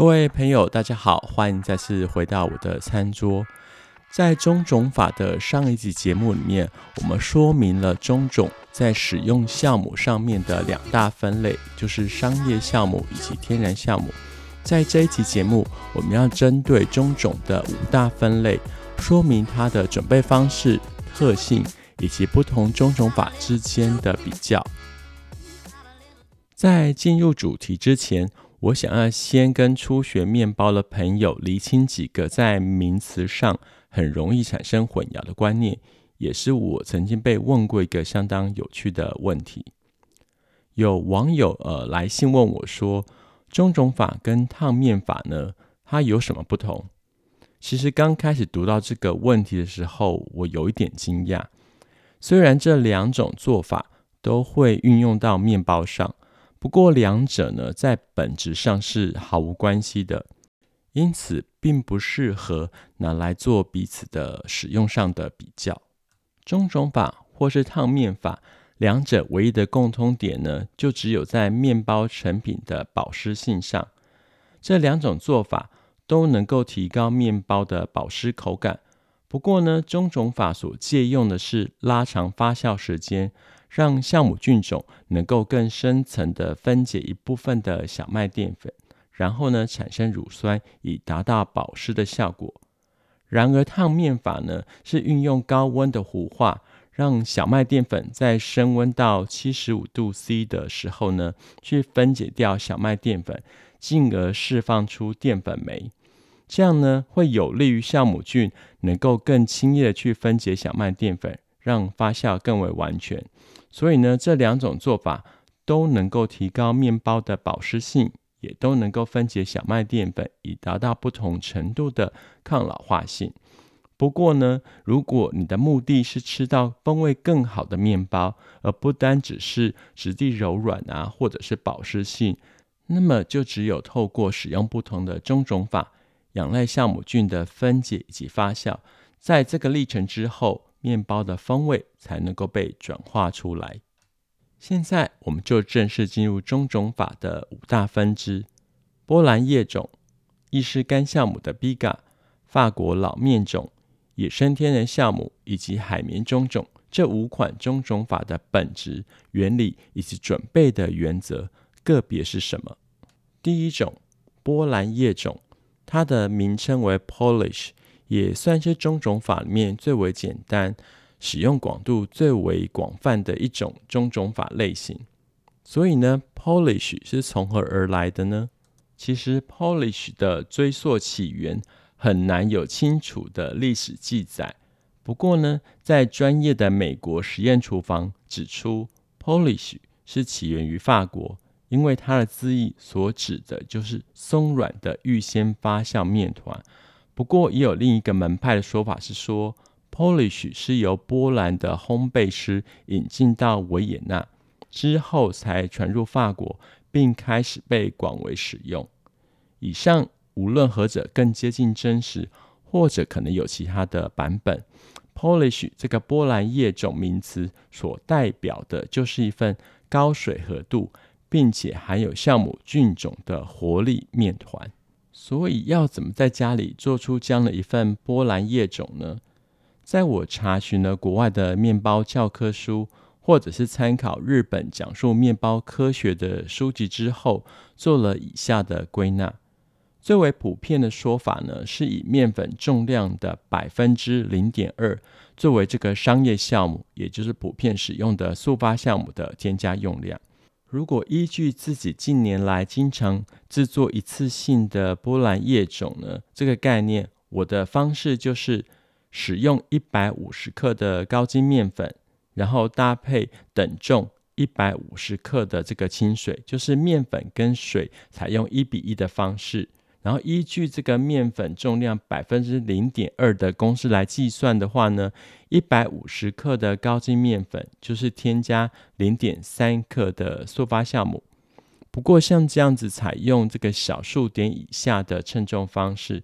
各位朋友，大家好，欢迎再次回到我的餐桌。在中种法的上一集节目里面，我们说明了中种在使用酵母上面的两大分类，就是商业酵母以及天然酵母。在这一集节目，我们要针对中种的五大分类，说明它的准备方式、特性以及不同中种法之间的比较。在进入主题之前，我想要先跟初学面包的朋友厘清几个在名词上很容易产生混淆的观念，也是我曾经被问过一个相当有趣的问题。有网友呃来信问我说，中种法跟烫面法呢，它有什么不同？其实刚开始读到这个问题的时候，我有一点惊讶。虽然这两种做法都会运用到面包上。不过，两者呢，在本质上是毫无关系的，因此并不适合拿来做彼此的使用上的比较。中种法或是烫面法，两者唯一的共通点呢，就只有在面包成品的保湿性上。这两种做法都能够提高面包的保湿口感。不过呢，中种法所借用的是拉长发酵时间。让酵母菌种能够更深层的分解一部分的小麦淀粉，然后呢，产生乳酸，以达到保湿的效果。然而烫面法呢，是运用高温的糊化，让小麦淀粉在升温到七十五度 C 的时候呢，去分解掉小麦淀粉，进而释放出淀粉酶。这样呢，会有利于酵母菌能够更轻易的去分解小麦淀粉，让发酵更为完全。所以呢，这两种做法都能够提高面包的保湿性，也都能够分解小麦淀粉，以达到不同程度的抗老化性。不过呢，如果你的目的是吃到风味更好的面包，而不单只是质地柔软啊，或者是保湿性，那么就只有透过使用不同的中种法，仰赖酵母菌的分解以及发酵，在这个历程之后。面包的风味才能够被转化出来。现在我们就正式进入中种法的五大分支：波兰叶种、意式干酵母的 Biga、法国老面种、野生天然酵母以及海绵中种。这五款中种法的本质、原理以及准备的原则，个别是什么？第一种，波兰叶种，它的名称为 Polish。也算是中种法里面最为简单、使用广度最为广泛的一种中种法类型。所以呢，Polish 是从何而来的呢？其实 Polish 的追溯起源很难有清楚的历史记载。不过呢，在专业的美国实验厨房指出，Polish 是起源于法国，因为它的字义所指的就是松软的预先发酵面团。不过，也有另一个门派的说法是说，Polish 是由波兰的烘焙师引进到维也纳之后，才传入法国，并开始被广为使用。以上无论何者更接近真实，或者可能有其他的版本。Polish 这个波兰叶种名词所代表的就是一份高水合度，并且含有酵母菌种的活力面团。所以要怎么在家里做出这样的一份波兰叶种呢？在我查询了国外的面包教科书，或者是参考日本讲述面包科学的书籍之后，做了以下的归纳。最为普遍的说法呢，是以面粉重量的百分之零点二作为这个商业酵母，也就是普遍使用的速发酵母的添加用量。如果依据自己近年来经常制作一次性的波兰叶种呢，这个概念，我的方式就是使用一百五十克的高筋面粉，然后搭配等重一百五十克的这个清水，就是面粉跟水采用一比一的方式。然后依据这个面粉重量百分之零点二的公式来计算的话呢，一百五十克的高筋面粉就是添加零点三克的速发酵母。不过像这样子采用这个小数点以下的称重方式，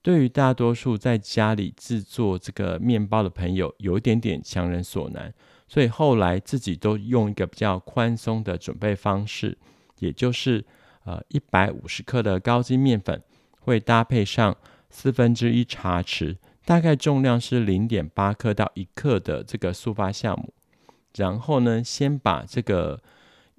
对于大多数在家里制作这个面包的朋友有一点点强人所难，所以后来自己都用一个比较宽松的准备方式，也就是。呃一百五十克的高筋面粉，会搭配上四分之一茶匙，大概重量是零点八克到一克的这个速发酵母。然后呢，先把这个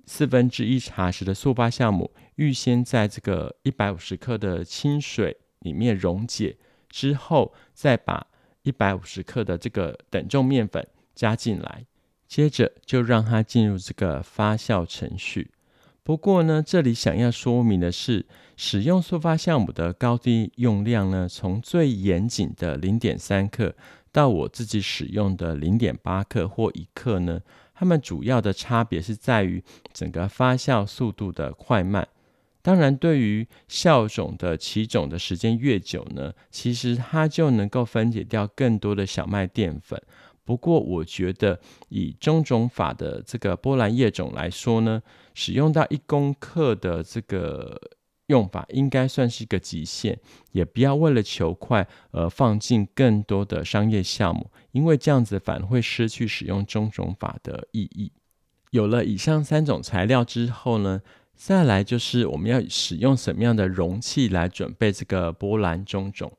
四分之一茶匙的速发酵母预先在这个一百五十克的清水里面溶解，之后再把一百五十克的这个等重面粉加进来，接着就让它进入这个发酵程序。不过呢，这里想要说明的是，使用速发酵母的高低用量呢，从最严谨的零点三克到我自己使用的零点八克或一克呢，它们主要的差别是在于整个发酵速度的快慢。当然，对于酵种的起种的时间越久呢，其实它就能够分解掉更多的小麦淀粉。不过，我觉得以中种法的这个波兰叶种来说呢，使用到一公克的这个用法，应该算是一个极限。也不要为了求快而放进更多的商业项目，因为这样子反而会失去使用中种法的意义。有了以上三种材料之后呢，再来就是我们要使用什么样的容器来准备这个波兰中种。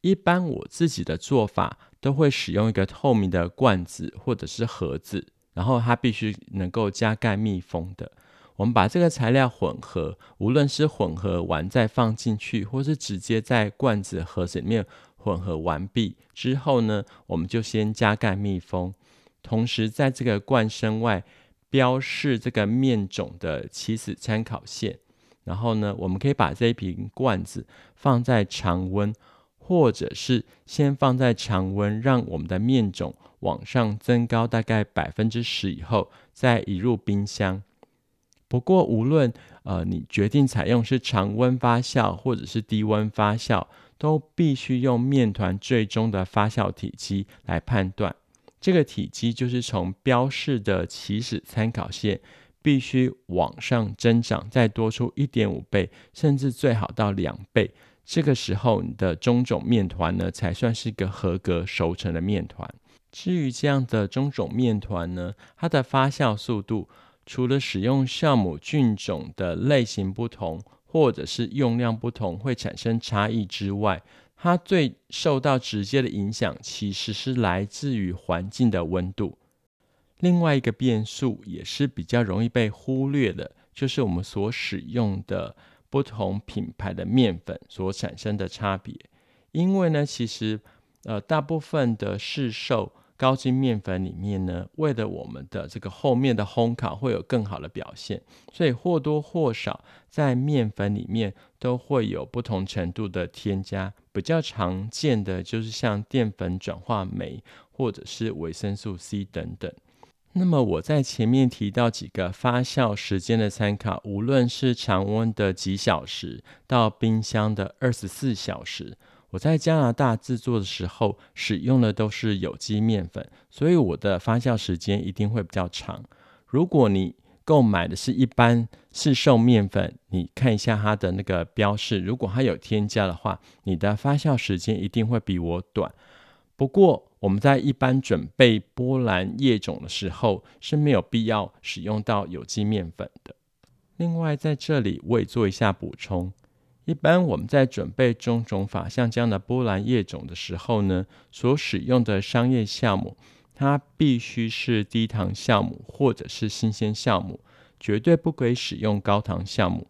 一般我自己的做法都会使用一个透明的罐子或者是盒子，然后它必须能够加盖密封的。我们把这个材料混合，无论是混合完再放进去，或是直接在罐子盒子里面混合完毕之后呢，我们就先加盖密封。同时，在这个罐身外标示这个面种的起始参考线。然后呢，我们可以把这一瓶罐子放在常温，或者是先放在常温，让我们的面种往上增高大概百分之十以后，再移入冰箱。不过，无论呃你决定采用是常温发酵或者是低温发酵，都必须用面团最终的发酵体积来判断。这个体积就是从标示的起始参考线必须往上增长，再多出一点五倍，甚至最好到两倍。这个时候，你的中种面团呢，才算是一个合格熟成的面团。至于这样的中种面团呢，它的发酵速度，除了使用酵母菌种的类型不同，或者是用量不同会产生差异之外，它最受到直接的影响其实是来自于环境的温度。另外一个变数也是比较容易被忽略的，就是我们所使用的不同品牌的面粉所产生的差别。因为呢，其实呃大部分的市售高筋面粉里面呢，为了我们的这个后面的烘烤会有更好的表现，所以或多或少在面粉里面都会有不同程度的添加。比较常见的就是像淀粉转化酶或者是维生素 C 等等。那么我在前面提到几个发酵时间的参考，无论是常温的几小时到冰箱的二十四小时。我在加拿大制作的时候，使用的都是有机面粉，所以我的发酵时间一定会比较长。如果你购买的是一般市售面粉，你看一下它的那个标示，如果它有添加的话，你的发酵时间一定会比我短。不过我们在一般准备波兰叶种的时候，是没有必要使用到有机面粉的。另外，在这里我也做一下补充。一般我们在准备中种法，像这样的波兰叶种的时候呢，所使用的商业酵母，它必须是低糖酵母或者是新鲜酵母，绝对不可以使用高糖酵母。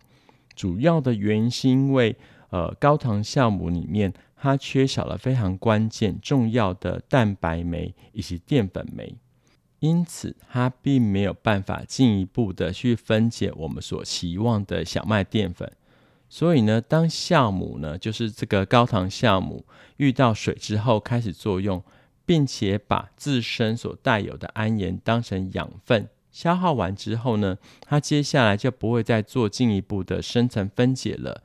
主要的原因是因为，呃，高糖酵母里面它缺少了非常关键重要的蛋白酶以及淀粉酶，因此它并没有办法进一步的去分解我们所期望的小麦淀粉。所以呢，当酵母呢，就是这个高糖酵母遇到水之后开始作用，并且把自身所带有的氨盐当成养分消耗完之后呢，它接下来就不会再做进一步的深层分解了。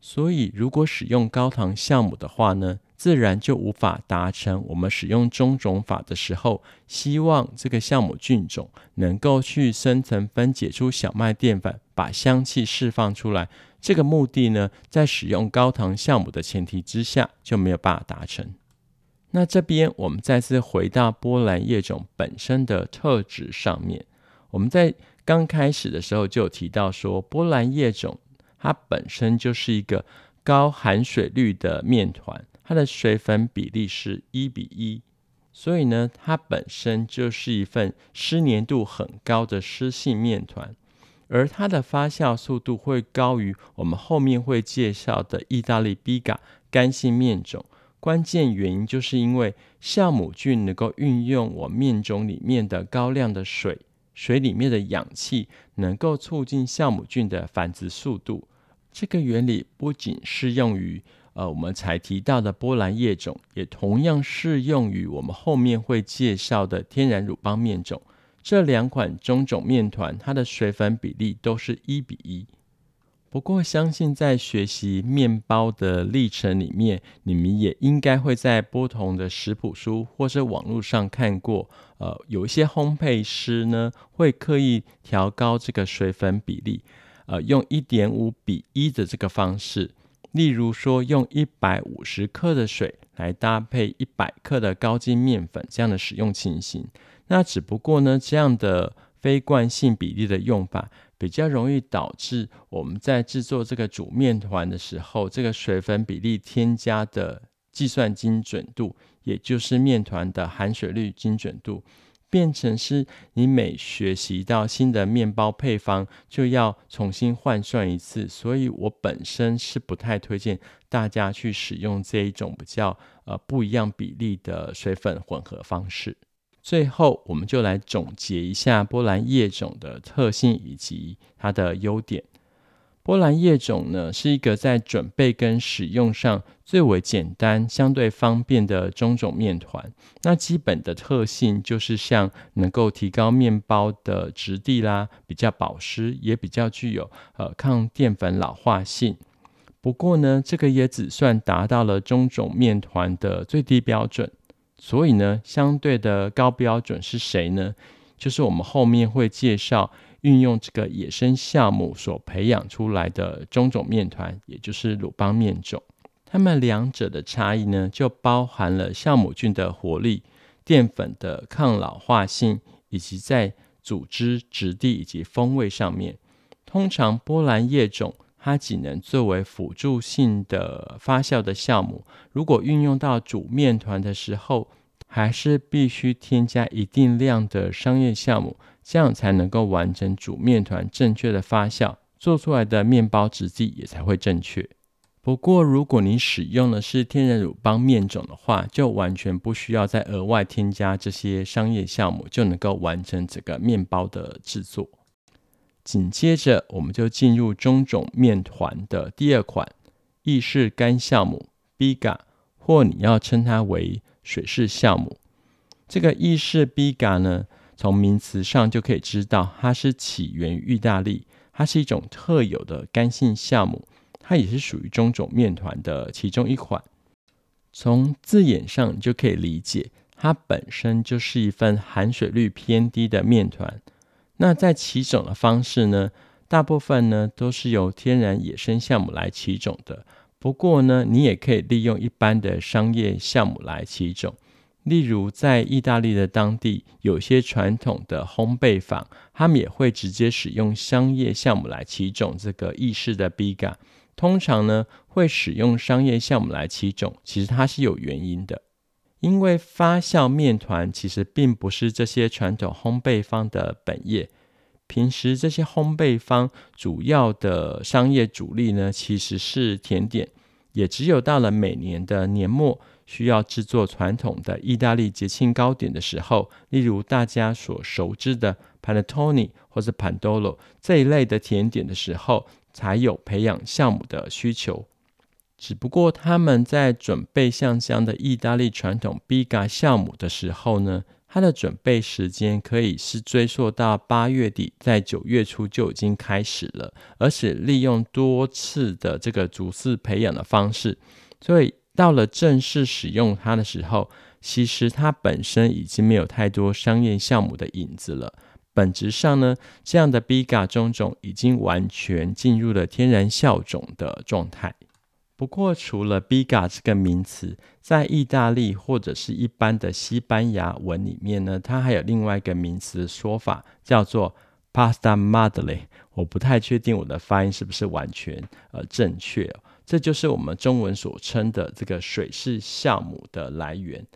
所以，如果使用高糖酵母的话呢，自然就无法达成我们使用中种法的时候，希望这个酵母菌种能够去深层分解出小麦淀粉，把香气释放出来。这个目的呢，在使用高糖酵母的前提之下，就没有办法达成。那这边我们再次回到波兰叶种本身的特质上面，我们在刚开始的时候就有提到说，波兰叶种它本身就是一个高含水率的面团，它的水粉比例是一比一，所以呢，它本身就是一份湿黏度很高的湿性面团，而它的发酵速度会高于我们后面会介绍的意大利比嘎干性面种。关键原因就是因为酵母菌能够运用我面种里面的高量的水，水里面的氧气能够促进酵母菌的繁殖速度。这个原理不仅适用于呃我们才提到的波兰叶种，也同样适用于我们后面会介绍的天然乳邦面种。这两款中种面团，它的水粉比例都是一比一。不过，相信在学习面包的历程里面，你们也应该会在不同的食谱书或者网络上看过，呃，有一些烘焙师呢会刻意调高这个水粉比例，呃，用一点五比一的这个方式，例如说用一百五十克的水来搭配一百克的高筋面粉这样的使用情形。那只不过呢，这样的非惯性比例的用法。比较容易导致我们在制作这个煮面团的时候，这个水粉比例添加的计算精准度，也就是面团的含水率精准度，变成是你每学习到新的面包配方就要重新换算一次。所以我本身是不太推荐大家去使用这一种比较呃不一样比例的水粉混合方式。最后，我们就来总结一下波兰叶种的特性以及它的优点。波兰叶种呢，是一个在准备跟使用上最为简单、相对方便的中种面团。那基本的特性就是像能够提高面包的质地啦，比较保湿，也比较具有呃抗淀粉老化性。不过呢，这个也只算达到了中种面团的最低标准。所以呢，相对的高标准是谁呢？就是我们后面会介绍运用这个野生酵母所培养出来的中种面团，也就是鲁邦面种。它们两者的差异呢，就包含了酵母菌的活力、淀粉的抗老化性，以及在组织质地以及风味上面。通常波兰叶种。它仅能作为辅助性的发酵的酵母，如果运用到煮面团的时候，还是必须添加一定量的商业酵母，这样才能够完成煮面团正确的发酵，做出来的面包质地也才会正确。不过，如果你使用的是天然乳邦面种的话，就完全不需要再额外添加这些商业酵母，就能够完成整个面包的制作。紧接着，我们就进入中种面团的第二款意式干酵母 Biga，或你要称它为水式酵母。这个意式 Biga 呢，从名词上就可以知道，它是起源于意大利，它是一种特有的干性酵母，它也是属于中种面团的其中一款。从字眼上就可以理解，它本身就是一份含水率偏低的面团。那在起种的方式呢，大部分呢都是由天然野生酵母来起种的。不过呢，你也可以利用一般的商业酵母来起种。例如，在意大利的当地，有些传统的烘焙坊，他们也会直接使用商业酵母来起种这个意式的 Biga。通常呢，会使用商业酵母来起种，其实它是有原因的。因为发酵面团其实并不是这些传统烘焙坊的本业，平时这些烘焙坊主要的商业主力呢，其实是甜点，也只有到了每年的年末需要制作传统的意大利节庆糕点的时候，例如大家所熟知的 Panettone 或者 Pandoro 这一类的甜点的时候，才有培养酵母的需求。只不过他们在准备像这样的意大利传统 Biga 酵母的时候呢，它的准备时间可以是追溯到八月底，在九月初就已经开始了，而且利用多次的这个逐次培养的方式，所以到了正式使用它的时候，其实它本身已经没有太多商业项目的影子了。本质上呢，这样的 Biga 中种已经完全进入了天然效种的状态。不过，除了 Biga 这个名词，在意大利或者是一般的西班牙文里面呢，它还有另外一个名词的说法，叫做 Pasta Madre，我不太确定我的发音是不是完全呃正确哦。这就是我们中文所称的这个水柿酵母的来源。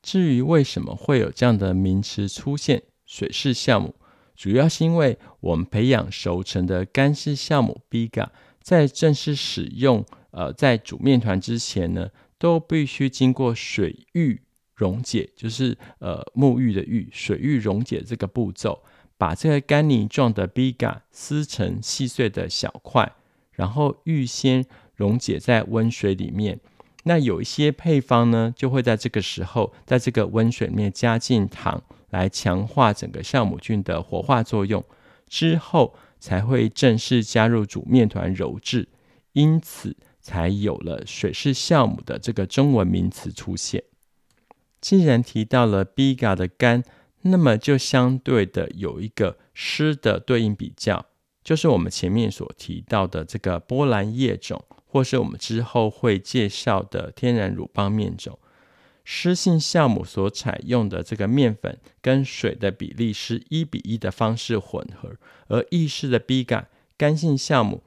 至于为什么会有这样的名词出现，水柿酵母，主要是因为我们培养熟成的干式酵母 Biga，在正式使用，呃，在煮面团之前呢，都必须经过水浴溶解，就是呃沐浴的浴，水浴溶解这个步骤，把这个干泥状的 Biga 撕成细碎的小块，然后预先溶解在温水里面。那有一些配方呢，就会在这个时候，在这个温水里面加进糖，来强化整个酵母菌的活化作用，之后才会正式加入煮面团揉制，因此才有了水柿酵母的这个中文名词出现。既然提到了 Biga 的干，那么就相对的有一个湿的对应比较，就是我们前面所提到的这个波兰叶种。或是我们之后会介绍的天然乳邦面种，湿性酵母所采用的这个面粉跟水的比例是一比一的方式混合，而意式的 Biga 干性酵母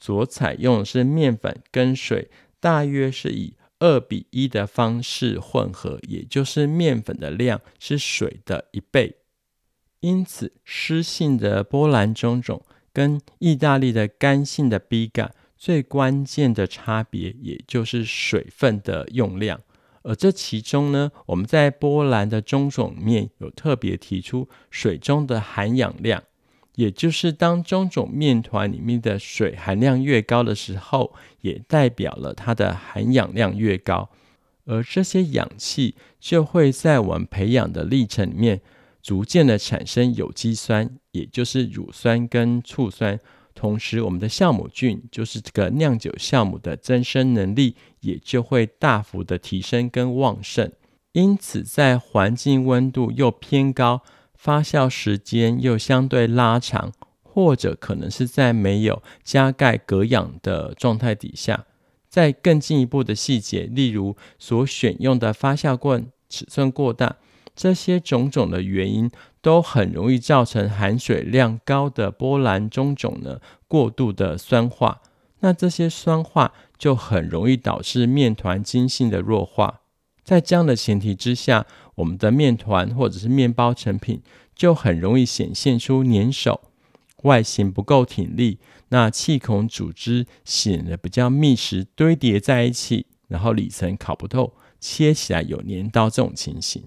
所采用的是面粉跟水大约是以二比一的方式混合，也就是面粉的量是水的一倍。因此，湿性的波兰棕种跟意大利的干性的 B 感。最关键的差别，也就是水分的用量。而这其中呢，我们在波兰的中种面有特别提出水中的含氧量，也就是当中种面团里面的水含量越高的时候，也代表了它的含氧量越高。而这些氧气就会在我们培养的历程里面，逐渐的产生有机酸，也就是乳酸跟醋酸。同时，我们的酵母菌就是这个酿酒酵母的增生能力也就会大幅的提升跟旺盛。因此，在环境温度又偏高、发酵时间又相对拉长，或者可能是在没有加盖隔氧的状态底下，在更进一步的细节，例如所选用的发酵罐尺寸过大，这些种种的原因。都很容易造成含水量高的波兰中种呢过度的酸化，那这些酸化就很容易导致面团筋性的弱化。在这样的前提之下，我们的面团或者是面包成品就很容易显现出粘手、外形不够挺立，那气孔组织显得比较密实堆叠在一起，然后里层烤不透，切起来有粘到这种情形。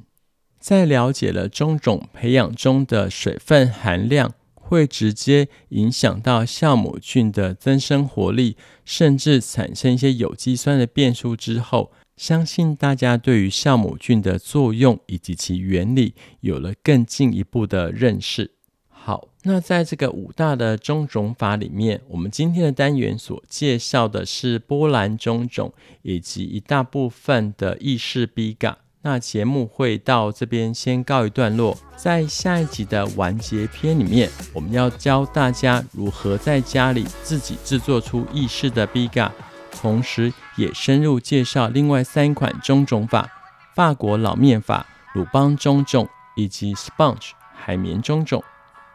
在了解了中种培养中的水分含量会直接影响到酵母菌的增生活力，甚至产生一些有机酸的变数之后，相信大家对于酵母菌的作用以及其原理有了更进一步的认识。好，那在这个五大的中种法里面，我们今天的单元所介绍的是波兰棕种以及一大部分的意式 Biga。那节目会到这边先告一段落，在下一集的完结篇里面，我们要教大家如何在家里自己制作出意式的 Biga，同时也深入介绍另外三款中种法：法国老面法、鲁邦中种以及 Sponge 海绵中种。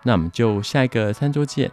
那我们就下一个餐桌见。